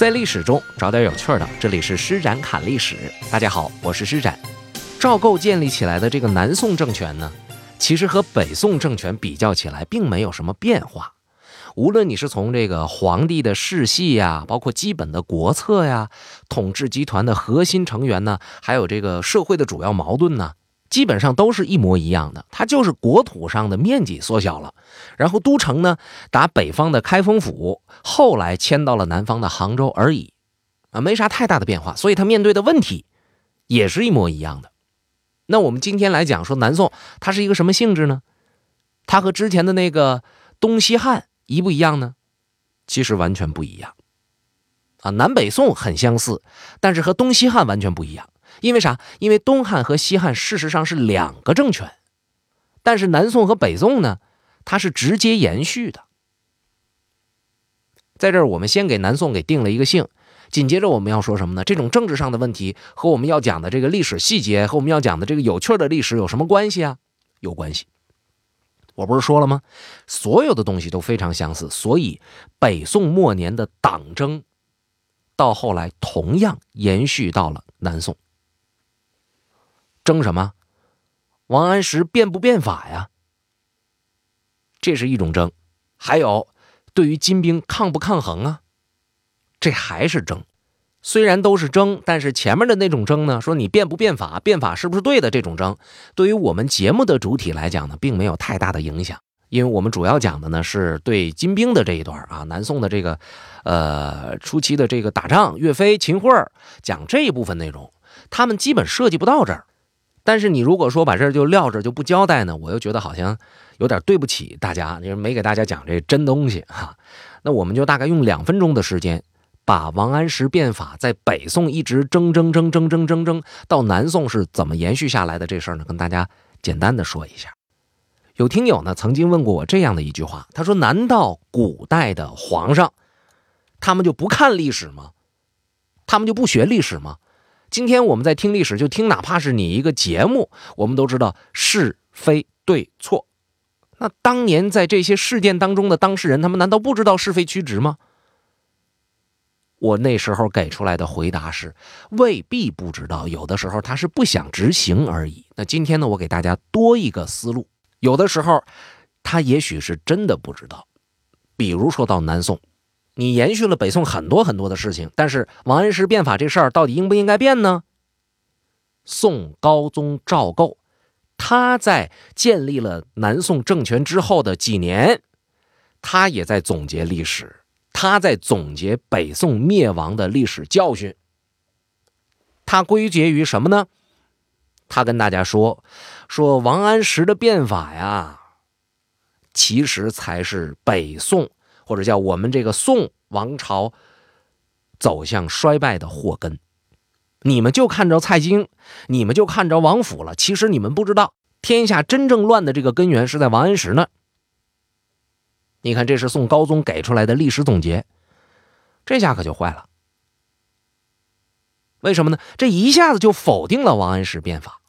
在历史中找点有趣的，这里是施展侃历史。大家好，我是施展。赵构建立起来的这个南宋政权呢，其实和北宋政权比较起来，并没有什么变化。无论你是从这个皇帝的世系呀，包括基本的国策呀，统治集团的核心成员呢，还有这个社会的主要矛盾呢。基本上都是一模一样的，它就是国土上的面积缩小了，然后都城呢打北方的开封府，后来迁到了南方的杭州而已，啊，没啥太大的变化，所以它面对的问题也是一模一样的。那我们今天来讲说南宋，它是一个什么性质呢？它和之前的那个东西汉一不一样呢？其实完全不一样，啊，南北宋很相似，但是和东西汉完全不一样。因为啥？因为东汉和西汉事实上是两个政权，但是南宋和北宋呢，它是直接延续的。在这儿，我们先给南宋给定了一个性，紧接着我们要说什么呢？这种政治上的问题和我们要讲的这个历史细节和我们要讲的这个有趣的历史有什么关系啊？有关系。我不是说了吗？所有的东西都非常相似，所以北宋末年的党争，到后来同样延续到了南宋。争什么？王安石变不变法呀？这是一种争。还有，对于金兵抗不抗衡啊？这还是争。虽然都是争，但是前面的那种争呢，说你变不变法，变法是不是对的？这种争，对于我们节目的主体来讲呢，并没有太大的影响，因为我们主要讲的呢是对金兵的这一段啊，南宋的这个，呃，初期的这个打仗，岳飞、秦桧讲这一部分内容，他们基本涉及不到这儿。但是你如果说把这就撂着就不交代呢，我又觉得好像有点对不起大家，就是没给大家讲这真东西哈。那我们就大概用两分钟的时间，把王安石变法在北宋一直争争争争争争争到南宋是怎么延续下来的这事儿呢，跟大家简单的说一下。有听友呢曾经问过我这样的一句话，他说：“难道古代的皇上他们就不看历史吗？他们就不学历史吗？”今天我们在听历史，就听哪怕是你一个节目，我们都知道是非对错。那当年在这些事件当中的当事人，他们难道不知道是非曲直吗？我那时候给出来的回答是，未必不知道，有的时候他是不想执行而已。那今天呢，我给大家多一个思路，有的时候他也许是真的不知道。比如说到南宋。你延续了北宋很多很多的事情，但是王安石变法这事儿到底应不应该变呢？宋高宗赵构，他在建立了南宋政权之后的几年，他也在总结历史，他在总结北宋灭亡的历史教训。他归结于什么呢？他跟大家说，说王安石的变法呀，其实才是北宋。或者叫我们这个宋王朝走向衰败的祸根，你们就看着蔡京，你们就看着王府了。其实你们不知道，天下真正乱的这个根源是在王安石呢。你看，这是宋高宗给出来的历史总结，这下可就坏了。为什么呢？这一下子就否定了王安石变法。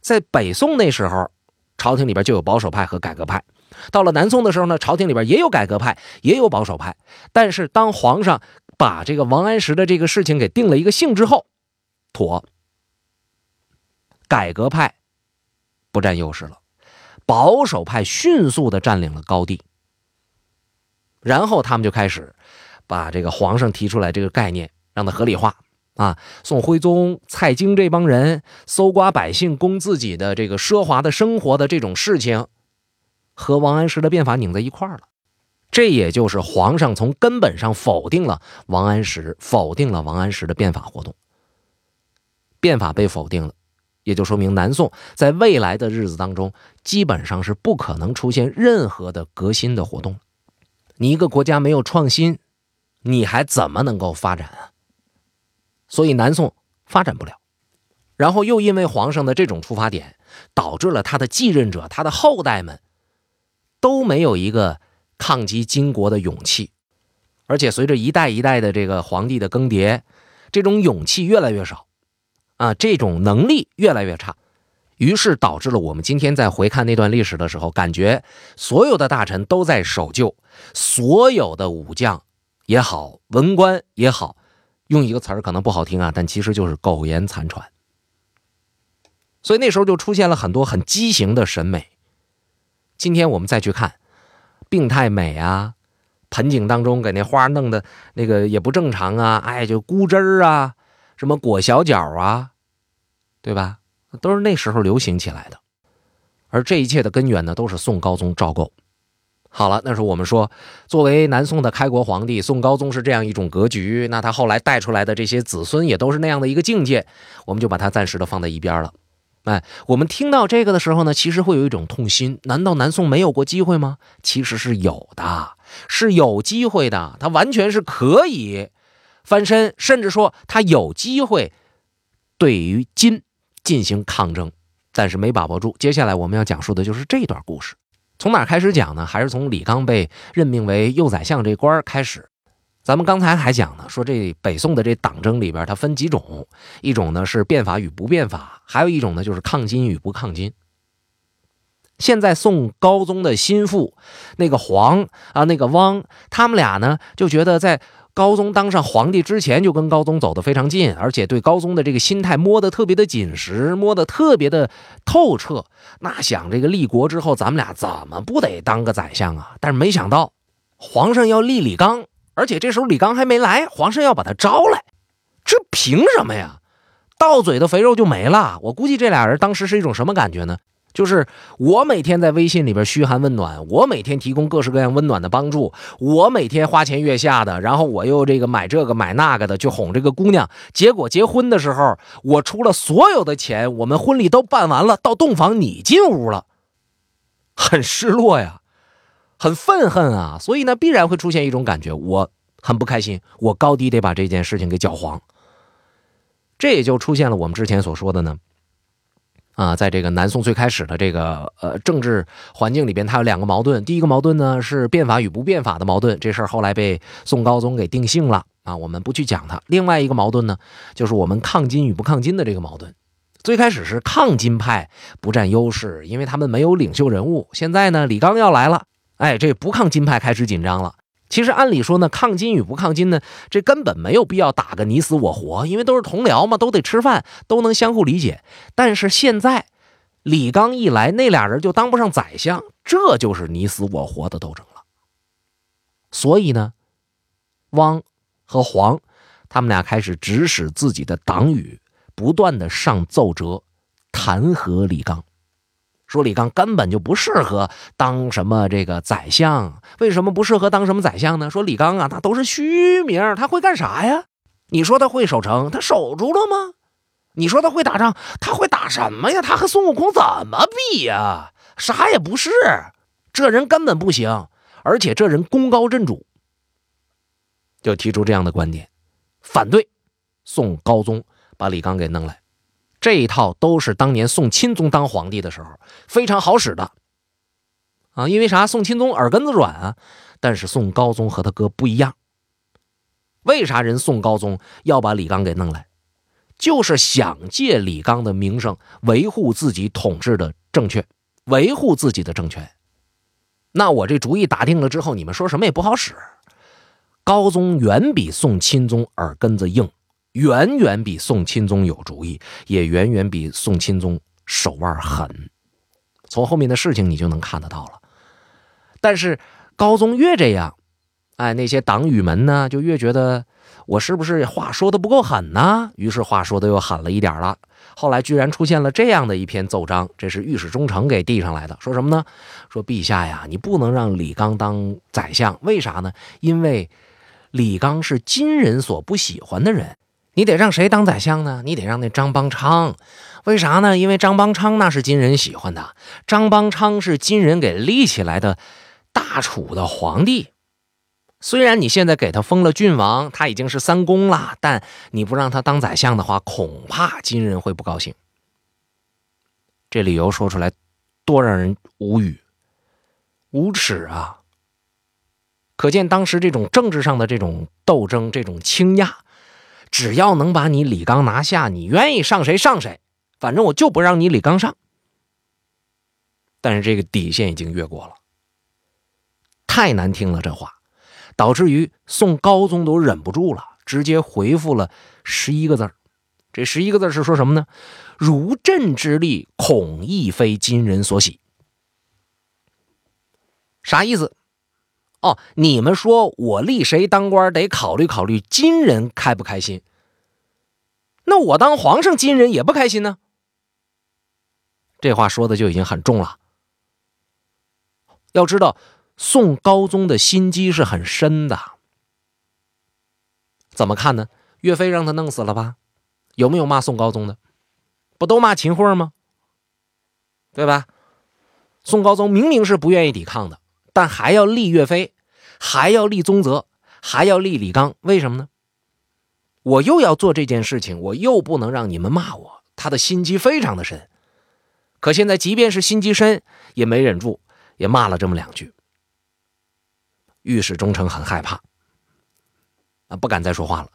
在北宋那时候，朝廷里边就有保守派和改革派。到了南宋的时候呢，朝廷里边也有改革派，也有保守派。但是当皇上把这个王安石的这个事情给定了一个性之后，妥，改革派不占优势了，保守派迅速的占领了高地。然后他们就开始把这个皇上提出来这个概念让它合理化啊。宋徽宗、蔡京这帮人搜刮百姓供自己的这个奢华的生活的这种事情。和王安石的变法拧在一块儿了，这也就是皇上从根本上否定了王安石，否定了王安石的变法活动。变法被否定了，也就说明南宋在未来的日子当中，基本上是不可能出现任何的革新的活动。你一个国家没有创新，你还怎么能够发展啊？所以南宋发展不了。然后又因为皇上的这种出发点，导致了他的继任者、他的后代们。都没有一个抗击金国的勇气，而且随着一代一代的这个皇帝的更迭，这种勇气越来越少，啊，这种能力越来越差，于是导致了我们今天在回看那段历史的时候，感觉所有的大臣都在守旧，所有的武将也好，文官也好，用一个词儿可能不好听啊，但其实就是苟延残喘。所以那时候就出现了很多很畸形的审美。今天我们再去看，病态美啊，盆景当中给那花弄的那个也不正常啊，哎，就菇汁儿啊，什么裹小脚啊，对吧？都是那时候流行起来的。而这一切的根源呢，都是宋高宗赵构。好了，那时候我们说，作为南宋的开国皇帝，宋高宗是这样一种格局，那他后来带出来的这些子孙也都是那样的一个境界，我们就把它暂时的放在一边了。哎，我们听到这个的时候呢，其实会有一种痛心。难道南宋没有过机会吗？其实是有的，是有机会的，他完全是可以翻身，甚至说他有机会对于金进行抗争，但是没把握住。接下来我们要讲述的就是这段故事。从哪开始讲呢？还是从李纲被任命为右宰相这官开始。咱们刚才还讲呢，说这北宋的这党争里边，它分几种，一种呢是变法与不变法，还有一种呢就是抗金与不抗金。现在宋高宗的心腹那个黄啊，那个汪，他们俩呢就觉得在。高宗当上皇帝之前，就跟高宗走得非常近，而且对高宗的这个心态摸得特别的紧实，摸得特别的透彻。那想这个立国之后，咱们俩怎么不得当个宰相啊？但是没想到，皇上要立李纲，而且这时候李刚还没来，皇上要把他招来，这凭什么呀？到嘴的肥肉就没了。我估计这俩人当时是一种什么感觉呢？就是我每天在微信里边嘘寒问暖，我每天提供各式各样温暖的帮助，我每天花前月下的，然后我又这个买这个买那个的去哄这个姑娘，结果结婚的时候我出了所有的钱，我们婚礼都办完了，到洞房你进屋了，很失落呀，很愤恨啊，所以呢必然会出现一种感觉，我很不开心，我高低得把这件事情给搅黄，这也就出现了我们之前所说的呢。啊，在这个南宋最开始的这个呃政治环境里边，它有两个矛盾。第一个矛盾呢是变法与不变法的矛盾，这事儿后来被宋高宗给定性了啊，我们不去讲它。另外一个矛盾呢，就是我们抗金与不抗金的这个矛盾。最开始是抗金派不占优势，因为他们没有领袖人物。现在呢，李纲要来了，哎，这不抗金派开始紧张了。其实按理说呢，抗金与不抗金呢，这根本没有必要打个你死我活，因为都是同僚嘛，都得吃饭，都能相互理解。但是现在李纲一来，那俩人就当不上宰相，这就是你死我活的斗争了。所以呢，汪和黄他们俩开始指使自己的党羽，不断的上奏折弹劾李纲。说李纲根本就不适合当什么这个宰相，为什么不适合当什么宰相呢？说李纲啊，他都是虚名，他会干啥呀？你说他会守城，他守住了吗？你说他会打仗，他会打什么呀？他和孙悟空怎么比呀？啥也不是，这人根本不行，而且这人功高震主，就提出这样的观点，反对宋高宗把李纲给弄来。这一套都是当年宋钦宗当皇帝的时候非常好使的，啊，因为啥？宋钦宗耳根子软啊，但是宋高宗和他哥不一样。为啥人宋高宗要把李纲给弄来？就是想借李纲的名声维护自己统治的正确，维护自己的政权。那我这主意打定了之后，你们说什么也不好使。高宗远比宋钦宗耳根子硬。远远比宋钦宗有主意，也远远比宋钦宗手腕狠。从后面的事情你就能看得到了。但是高宗越这样，哎，那些党羽们呢就越觉得我是不是话说的不够狠呢？于是话说的又狠了一点了。后来居然出现了这样的一篇奏章，这是御史中丞给递上来的，说什么呢？说陛下呀，你不能让李纲当宰相，为啥呢？因为李纲是金人所不喜欢的人。你得让谁当宰相呢？你得让那张邦昌，为啥呢？因为张邦昌那是金人喜欢的，张邦昌是金人给立起来的大楚的皇帝。虽然你现在给他封了郡王，他已经是三公了，但你不让他当宰相的话，恐怕金人会不高兴。这理由说出来，多让人无语、无耻啊！可见当时这种政治上的这种斗争，这种倾轧。只要能把你李刚拿下，你愿意上谁上谁，反正我就不让你李刚上。但是这个底线已经越过了，太难听了这话。导致于宋高宗都忍不住了，直接回复了十一个字这十一个字是说什么呢？如朕之力，恐亦非今人所喜。啥意思？哦，你们说我立谁当官得考虑考虑金人开不开心？那我当皇上，金人也不开心呢？这话说的就已经很重了。要知道，宋高宗的心机是很深的。怎么看呢？岳飞让他弄死了吧？有没有骂宋高宗的？不都骂秦桧吗？对吧？宋高宗明明是不愿意抵抗的，但还要立岳飞，还要立宗泽，还要立李纲，为什么呢？我又要做这件事情，我又不能让你们骂我。他的心机非常的深，可现在即便是心机深，也没忍住，也骂了这么两句。御史中丞很害怕，啊，不敢再说话了。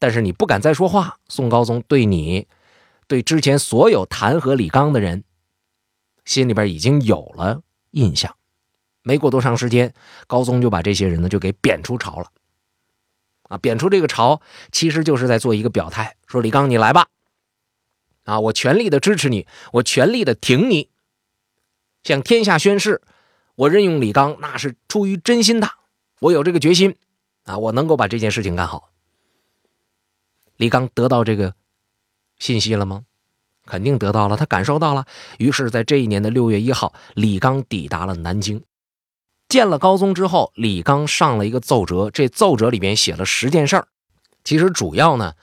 但是你不敢再说话，宋高宗对你，对之前所有弹劾李纲的人，心里边已经有了印象。没过多长时间，高宗就把这些人呢就给贬出朝了。啊，贬出这个朝，其实就是在做一个表态，说李刚你来吧，啊，我全力的支持你，我全力的挺你，向天下宣誓，我任用李刚那是出于真心的，我有这个决心，啊，我能够把这件事情干好。李刚得到这个信息了吗？肯定得到了，他感受到了。于是，在这一年的六月一号，李刚抵达了南京。见了高宗之后，李纲上了一个奏折，这奏折里边写了十件事儿，其实主要呢，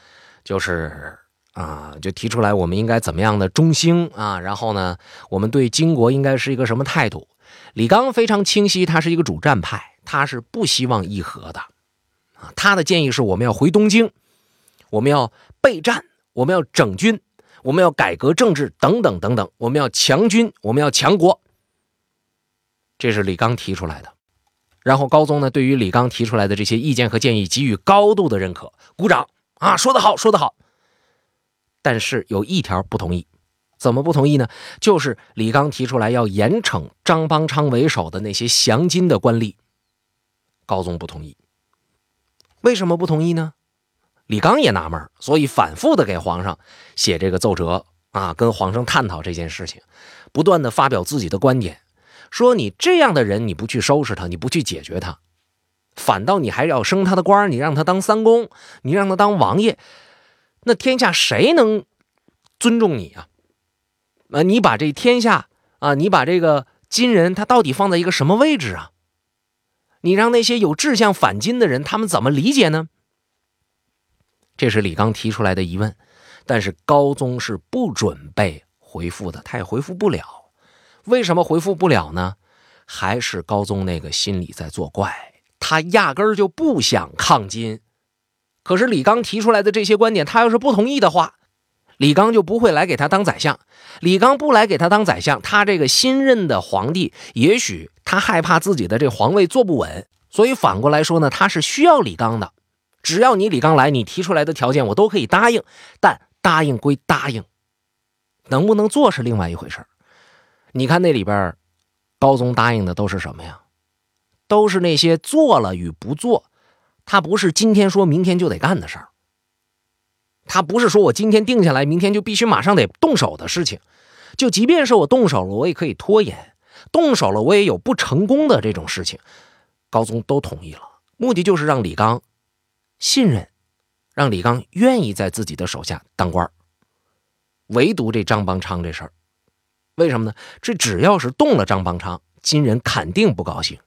就是啊，就提出来我们应该怎么样的中兴啊，然后呢，我们对金国应该是一个什么态度？李纲非常清晰，他是一个主战派，他是不希望议和的啊，他的建议是我们要回东京，我们要备战，我们要整军，我们要改革政治，等等等等，我们要强军，我们要强国。这是李刚提出来的，然后高宗呢，对于李刚提出来的这些意见和建议给予高度的认可，鼓掌啊，说得好，说得好。但是有一条不同意，怎么不同意呢？就是李刚提出来要严惩张邦昌为首的那些降金的官吏，高宗不同意。为什么不同意呢？李刚也纳闷，所以反复的给皇上写这个奏折啊，跟皇上探讨这件事情，不断的发表自己的观点。说你这样的人，你不去收拾他，你不去解决他，反倒你还要升他的官你让他当三公，你让他当王爷，那天下谁能尊重你啊？啊，你把这天下啊，你把这个金人他到底放在一个什么位置啊？你让那些有志向反金的人，他们怎么理解呢？这是李刚提出来的疑问，但是高宗是不准备回复的，他也回复不了。为什么回复不了呢？还是高宗那个心里在作怪，他压根儿就不想抗金。可是李纲提出来的这些观点，他要是不同意的话，李刚就不会来给他当宰相。李刚不来给他当宰相，他这个新任的皇帝，也许他害怕自己的这皇位坐不稳，所以反过来说呢，他是需要李刚的。只要你李刚来，你提出来的条件我都可以答应。但答应归答应，能不能做是另外一回事你看那里边，高宗答应的都是什么呀？都是那些做了与不做，他不是今天说明天就得干的事儿。他不是说我今天定下来，明天就必须马上得动手的事情。就即便是我动手了，我也可以拖延；动手了，我也有不成功的这种事情。高宗都同意了，目的就是让李刚信任，让李刚愿意在自己的手下当官唯独这张邦昌这事儿。为什么呢？这只要是动了张邦昌，金人肯定不高兴。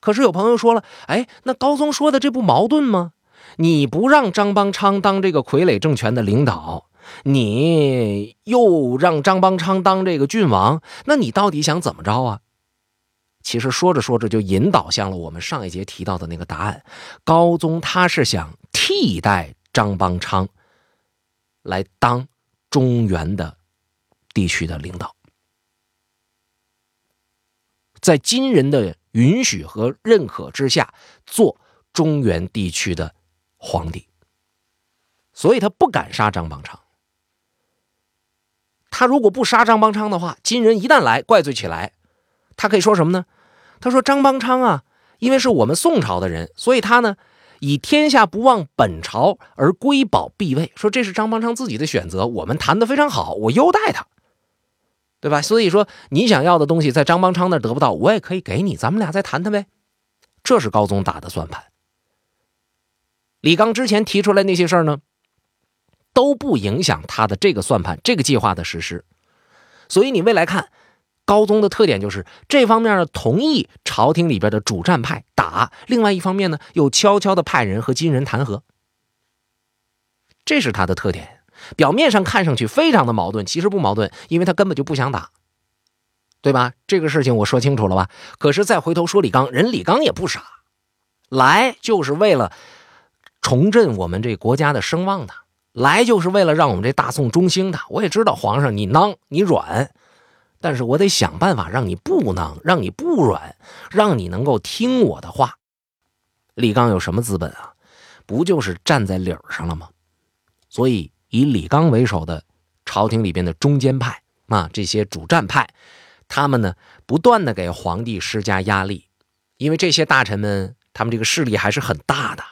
可是有朋友说了：“哎，那高宗说的这不矛盾吗？你不让张邦昌当这个傀儡政权的领导，你又让张邦昌当这个郡王，那你到底想怎么着啊？”其实说着说着就引导向了我们上一节提到的那个答案：高宗他是想替代张邦昌来当中原的。地区的领导，在金人的允许和认可之下，做中原地区的皇帝，所以他不敢杀张邦昌。他如果不杀张邦昌的话，金人一旦来怪罪起来，他可以说什么呢？他说张邦昌啊，因为是我们宋朝的人，所以他呢以天下不忘本朝而归保避位，说这是张邦昌自己的选择，我们谈的非常好，我优待他，对吧？所以说你想要的东西在张邦昌那得不到，我也可以给你，咱们俩再谈谈呗。这是高宗打的算盘。李纲之前提出来那些事儿呢，都不影响他的这个算盘、这个计划的实施。所以你未来看。高宗的特点就是这方面呢同意朝廷里边的主战派打，另外一方面呢又悄悄的派人和金人谈和，这是他的特点。表面上看上去非常的矛盾，其实不矛盾，因为他根本就不想打，对吧？这个事情我说清楚了吧？可是再回头说李刚，人李刚也不傻，来就是为了重振我们这国家的声望的，来就是为了让我们这大宋中兴的。我也知道皇上你囊你软。但是我得想办法让你不囊，让你不软，让你能够听我的话。李刚有什么资本啊？不就是站在理儿上了吗？所以以李纲为首的朝廷里边的中间派啊，这些主战派，他们呢不断的给皇帝施加压力，因为这些大臣们他们这个势力还是很大的，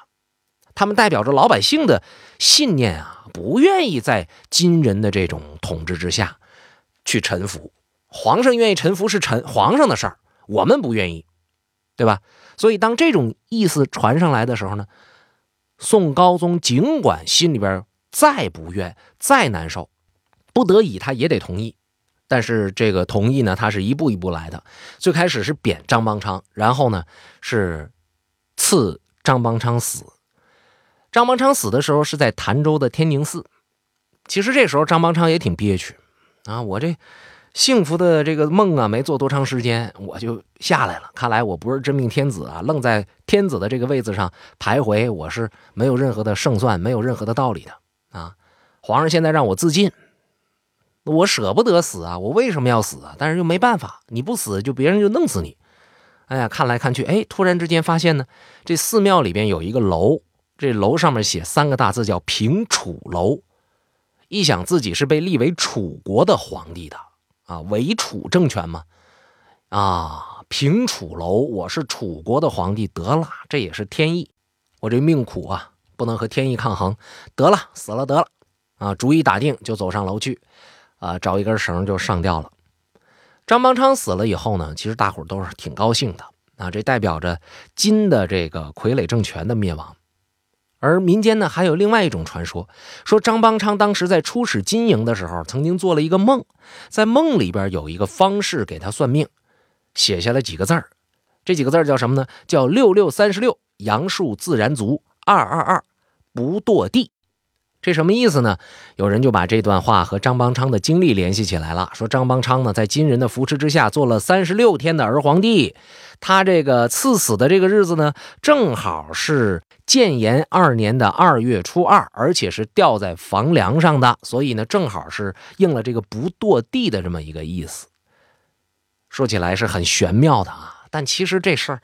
他们代表着老百姓的信念啊，不愿意在金人的这种统治之下去臣服。皇上愿意臣服是臣皇上的事儿，我们不愿意，对吧？所以当这种意思传上来的时候呢，宋高宗尽管心里边再不愿、再难受，不得已他也得同意。但是这个同意呢，他是一步一步来的。最开始是贬张邦昌，然后呢是赐张邦昌死。张邦昌死的时候是在潭州的天宁寺。其实这时候张邦昌也挺憋屈啊，我这。幸福的这个梦啊，没做多长时间，我就下来了。看来我不是真命天子啊，愣在天子的这个位子上徘徊，我是没有任何的胜算，没有任何的道理的啊！皇上现在让我自尽，我舍不得死啊！我为什么要死啊？但是又没办法，你不死，就别人就弄死你。哎呀，看来看去，哎，突然之间发现呢，这寺庙里边有一个楼，这楼上面写三个大字叫“平楚楼”。一想自己是被立为楚国的皇帝的。啊，伪楚政权嘛，啊，平楚楼，我是楚国的皇帝，得了，这也是天意，我这命苦啊，不能和天意抗衡，得了，死了得了，啊，主意打定，就走上楼去，啊，找一根绳就上吊了。张邦昌死了以后呢，其实大伙都是挺高兴的，啊，这代表着金的这个傀儡政权的灭亡。而民间呢，还有另外一种传说，说张邦昌当时在出使金营的时候，曾经做了一个梦，在梦里边有一个方士给他算命，写下了几个字儿，这几个字儿叫什么呢？叫六六三十六，阳数自然足，二二二，不堕地。这什么意思呢？有人就把这段话和张邦昌的经历联系起来了，说张邦昌呢在金人的扶持之下做了三十六天的儿皇帝，他这个赐死的这个日子呢，正好是建炎二年的二月初二，而且是吊在房梁上的，所以呢正好是应了这个不堕地的这么一个意思。说起来是很玄妙的啊，但其实这事儿，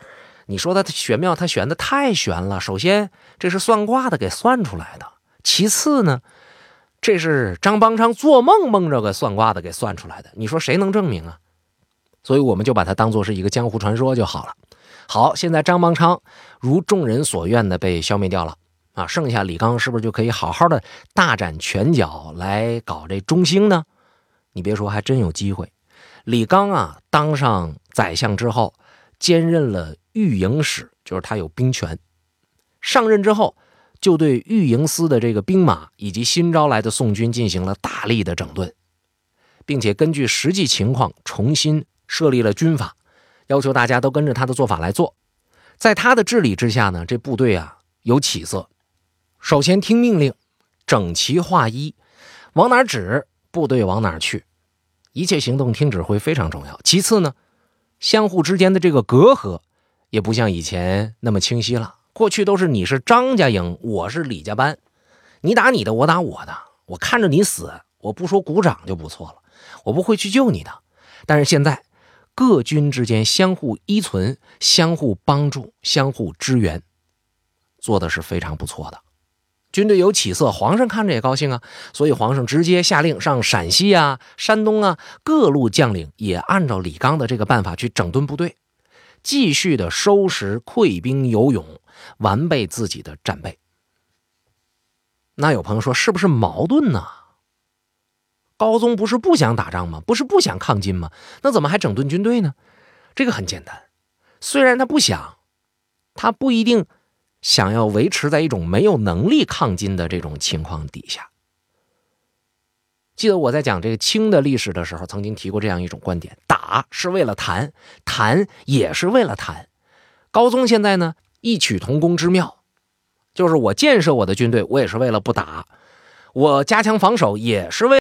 你说他玄妙，他玄的太玄了。首先这是算卦的给算出来的。其次呢，这是张邦昌做梦梦着个算卦的给算出来的，你说谁能证明啊？所以我们就把它当做是一个江湖传说就好了。好，现在张邦昌如众人所愿的被消灭掉了啊，剩下李刚是不是就可以好好的大展拳脚来搞这中兴呢？你别说，还真有机会。李刚啊，当上宰相之后，兼任了御营使，就是他有兵权。上任之后。就对御营司的这个兵马以及新招来的宋军进行了大力的整顿，并且根据实际情况重新设立了军法，要求大家都跟着他的做法来做。在他的治理之下呢，这部队啊有起色。首先听命令，整齐划一，往哪指部队往哪去，一切行动听指挥非常重要。其次呢，相互之间的这个隔阂也不像以前那么清晰了。过去都是你是张家营，我是李家班，你打你的，我打我的，我看着你死，我不说鼓掌就不错了，我不会去救你的。但是现在，各军之间相互依存、相互帮助、相互支援，做的是非常不错的。军队有起色，皇上看着也高兴啊，所以皇上直接下令上陕西啊、山东啊各路将领也按照李纲的这个办法去整顿部队。继续的收拾溃兵游勇，完备自己的战备。那有朋友说，是不是矛盾呢？高宗不是不想打仗吗？不是不想抗金吗？那怎么还整顿军队呢？这个很简单，虽然他不想，他不一定想要维持在一种没有能力抗金的这种情况底下。记得我在讲这个清的历史的时候，曾经提过这样一种观点：打是为了谈，谈也是为了谈。高宗现在呢，异曲同工之妙，就是我建设我的军队，我也是为了不打；我加强防守，也是为。